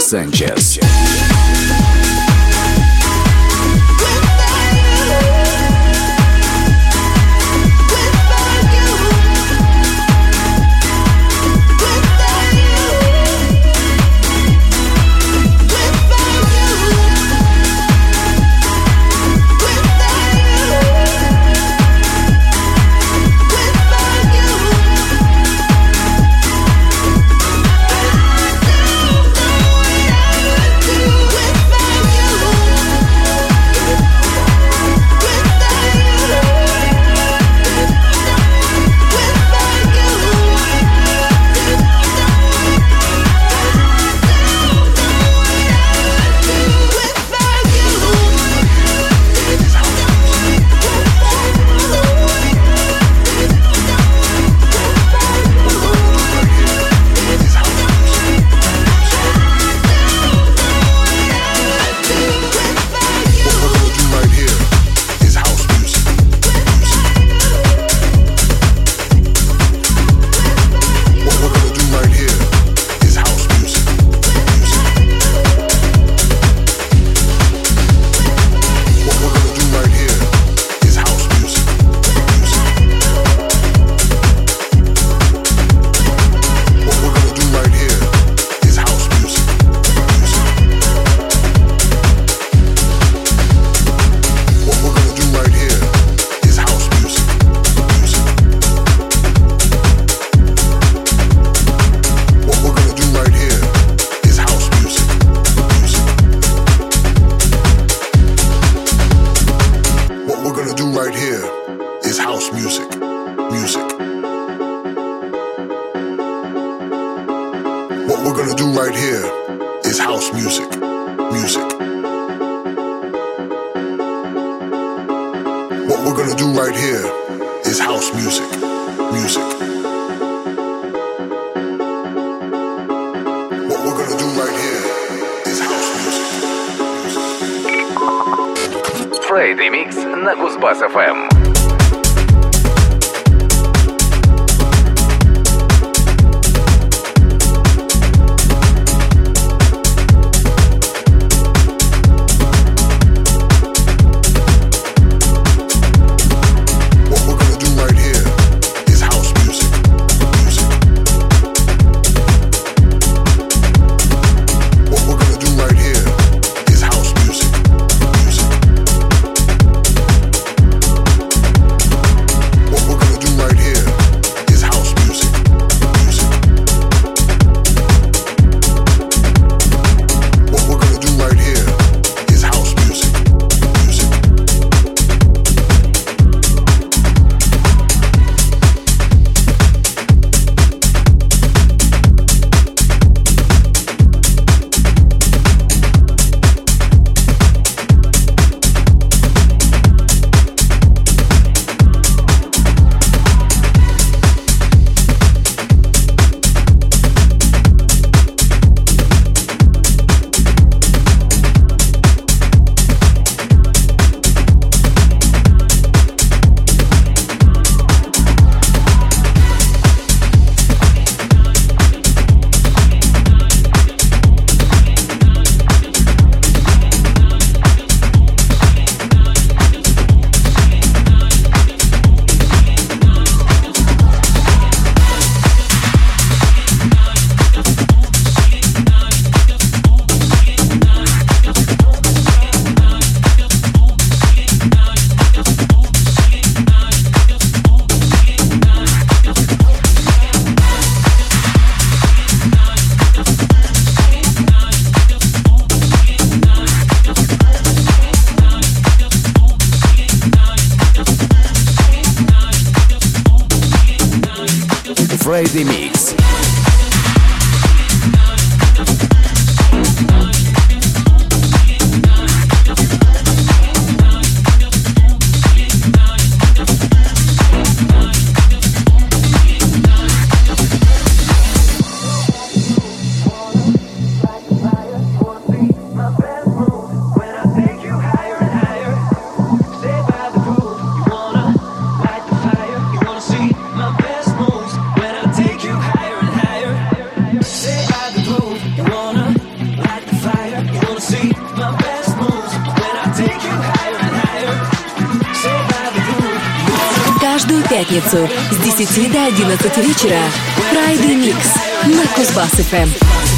Sanchez. 11 вечера. Friday Mix на Кузбасс-ФМ.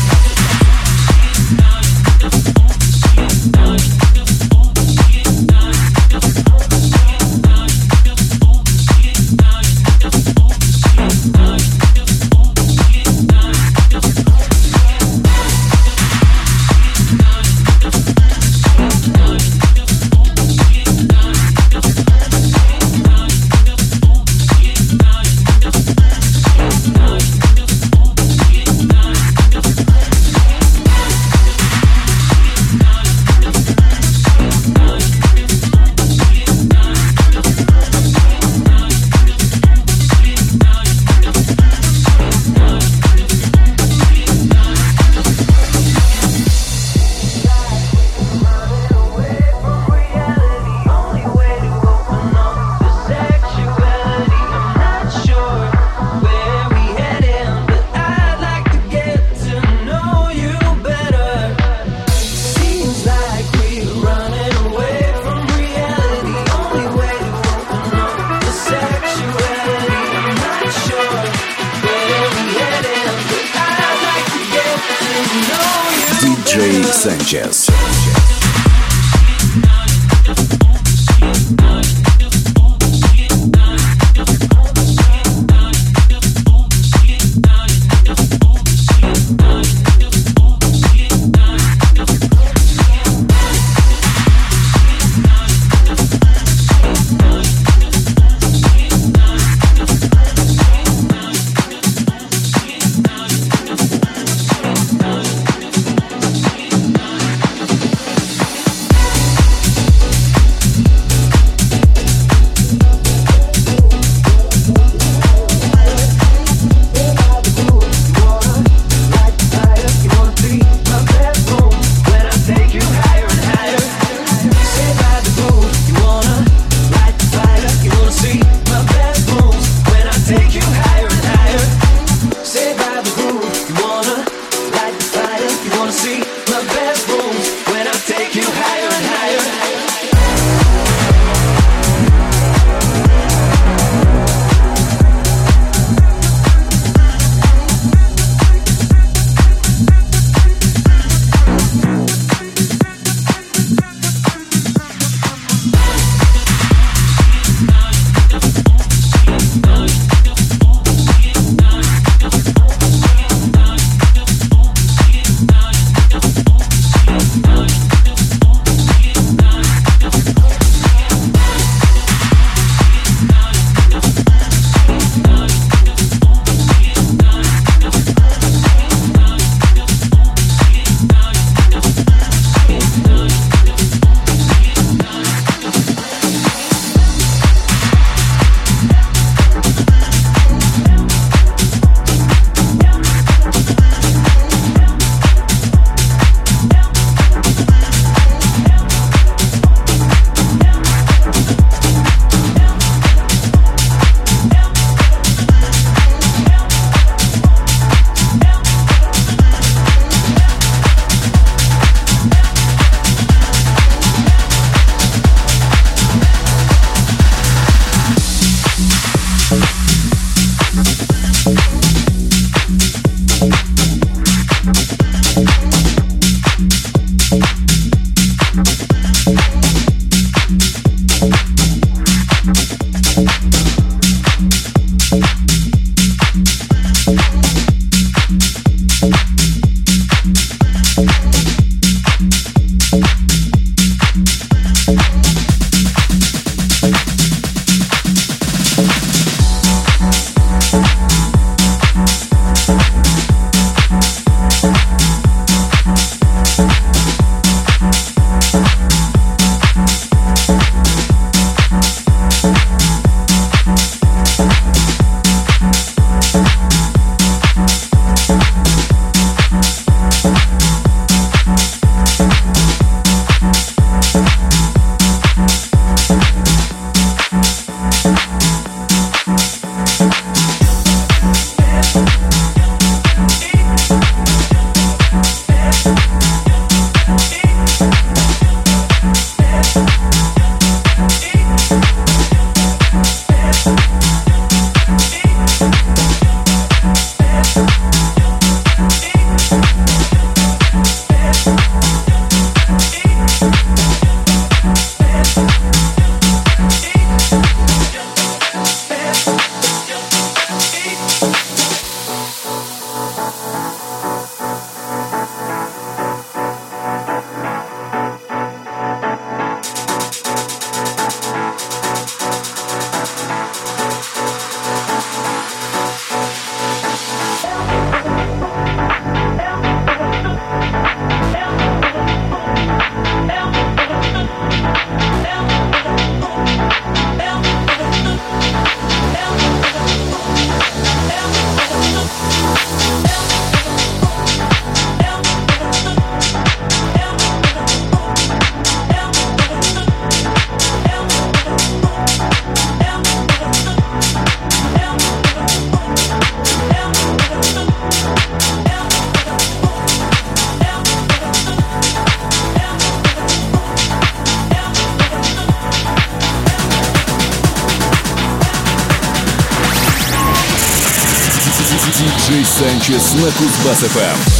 На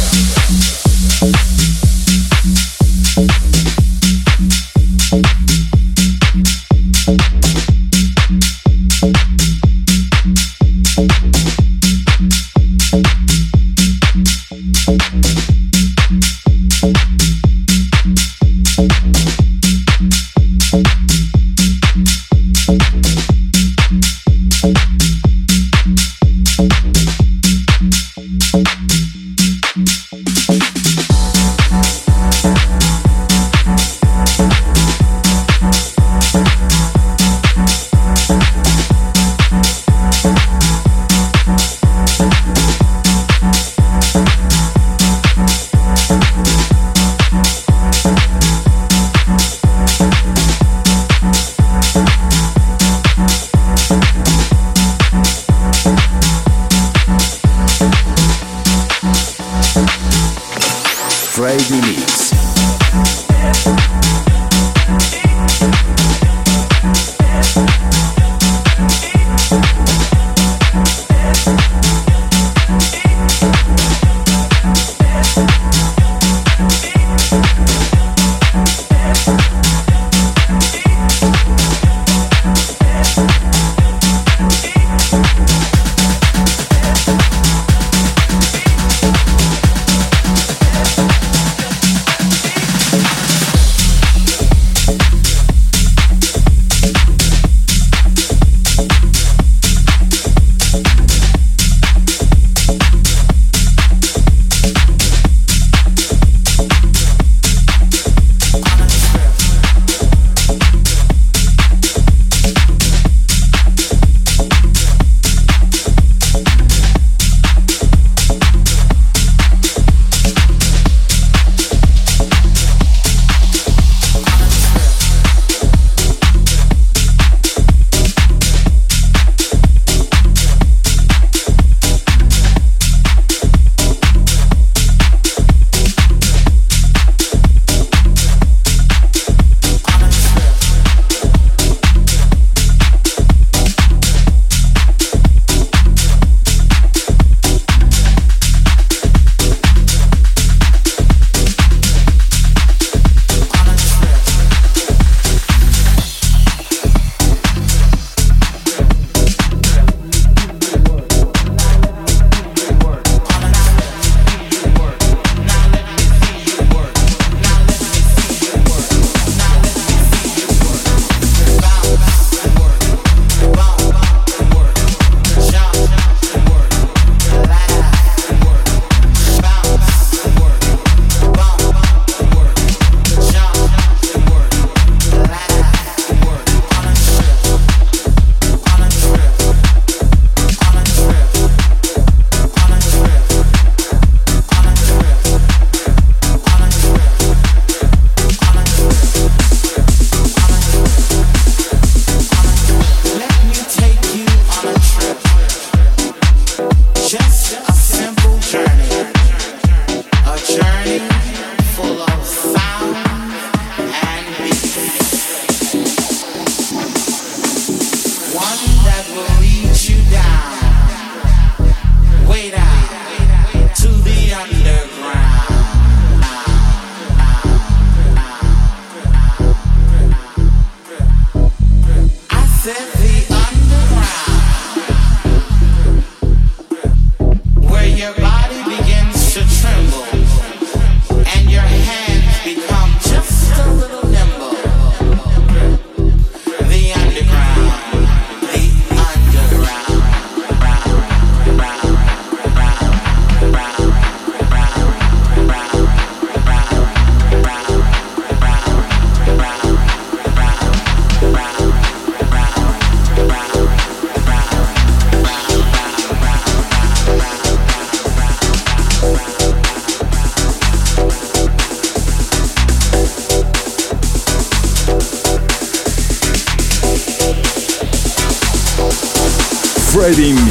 Кузбасс-ФМ.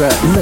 Диджея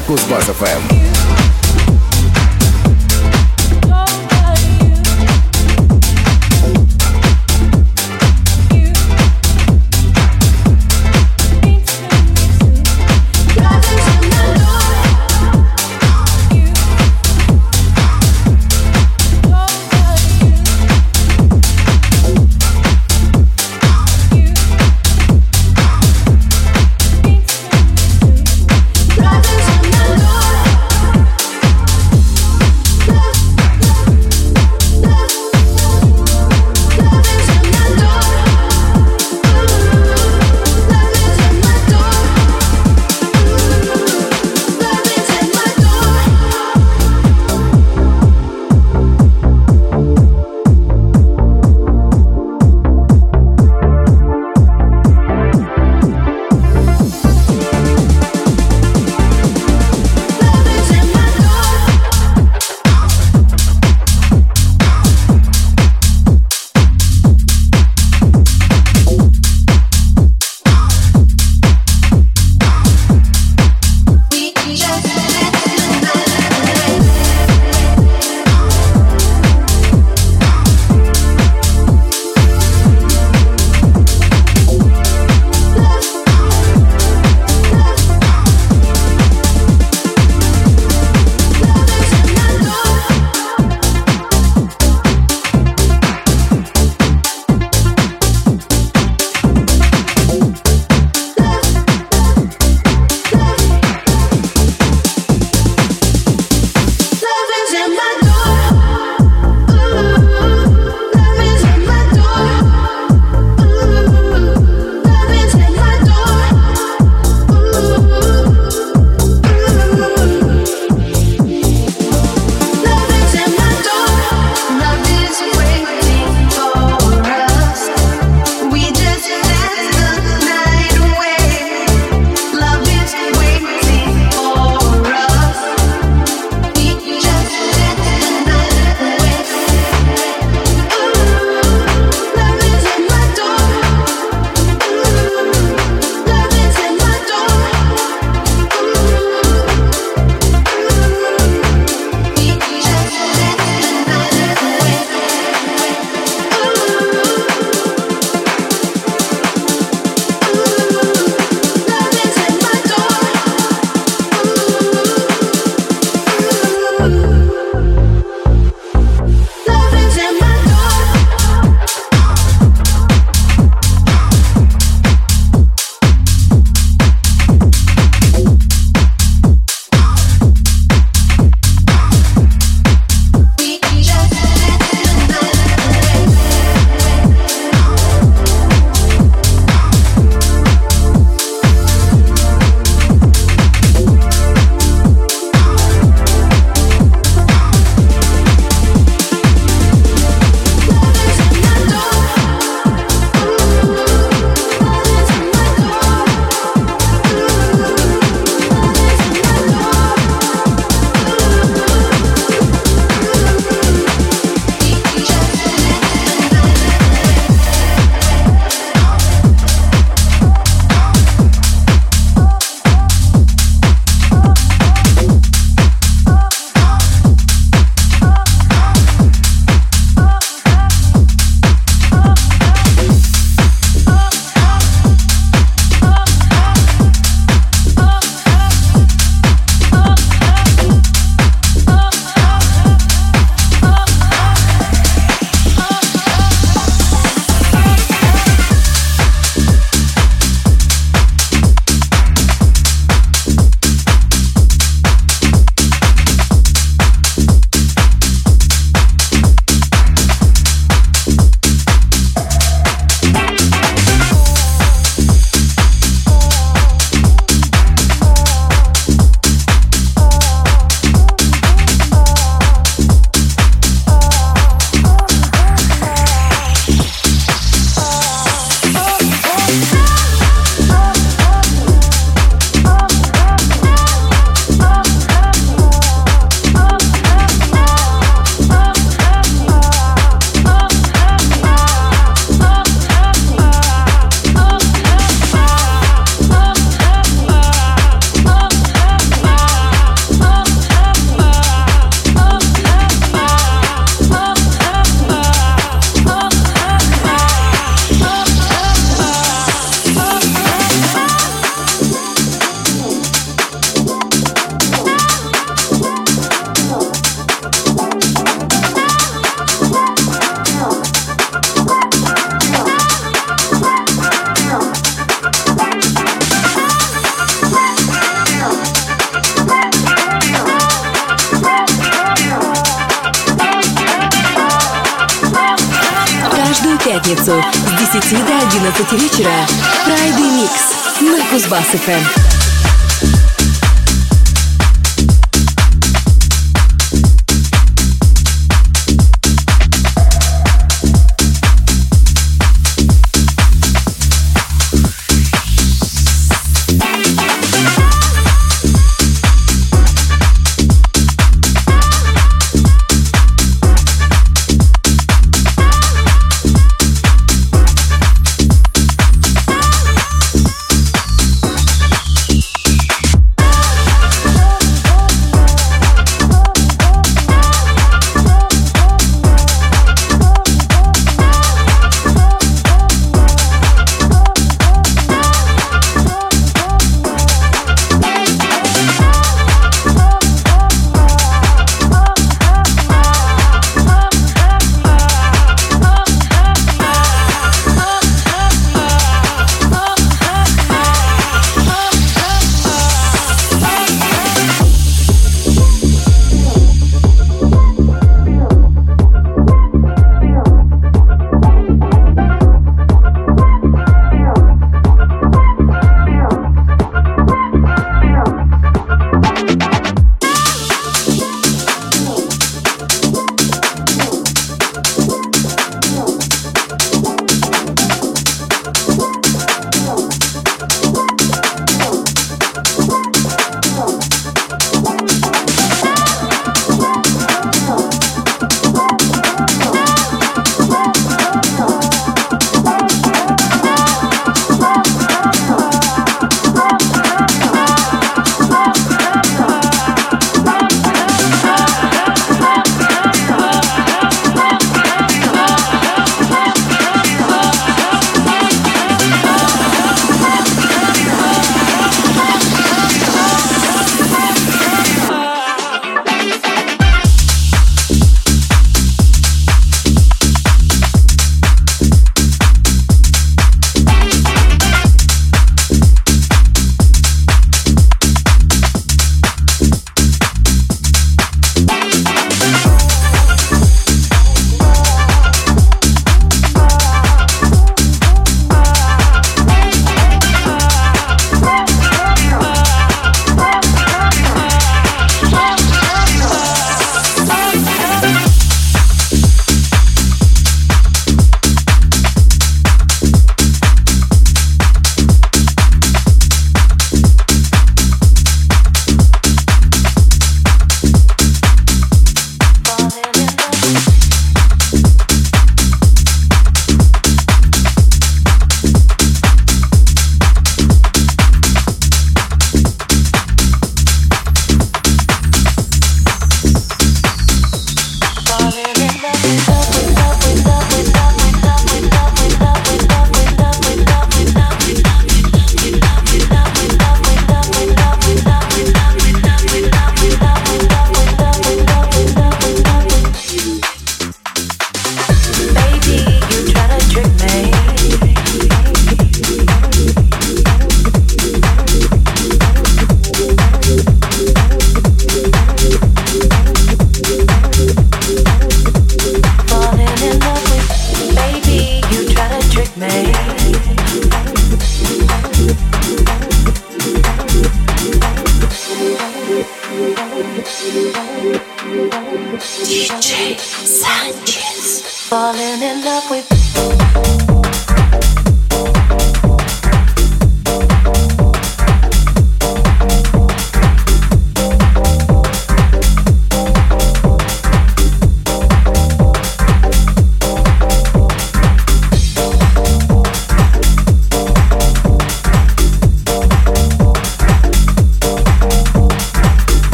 на Кузбасс-ФМ.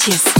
Sanchez.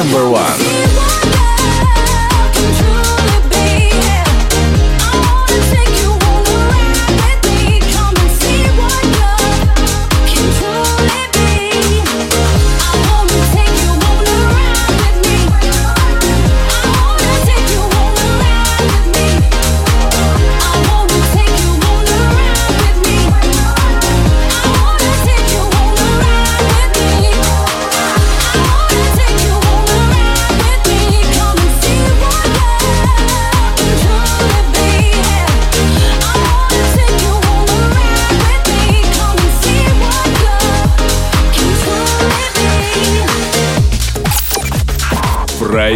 Number one.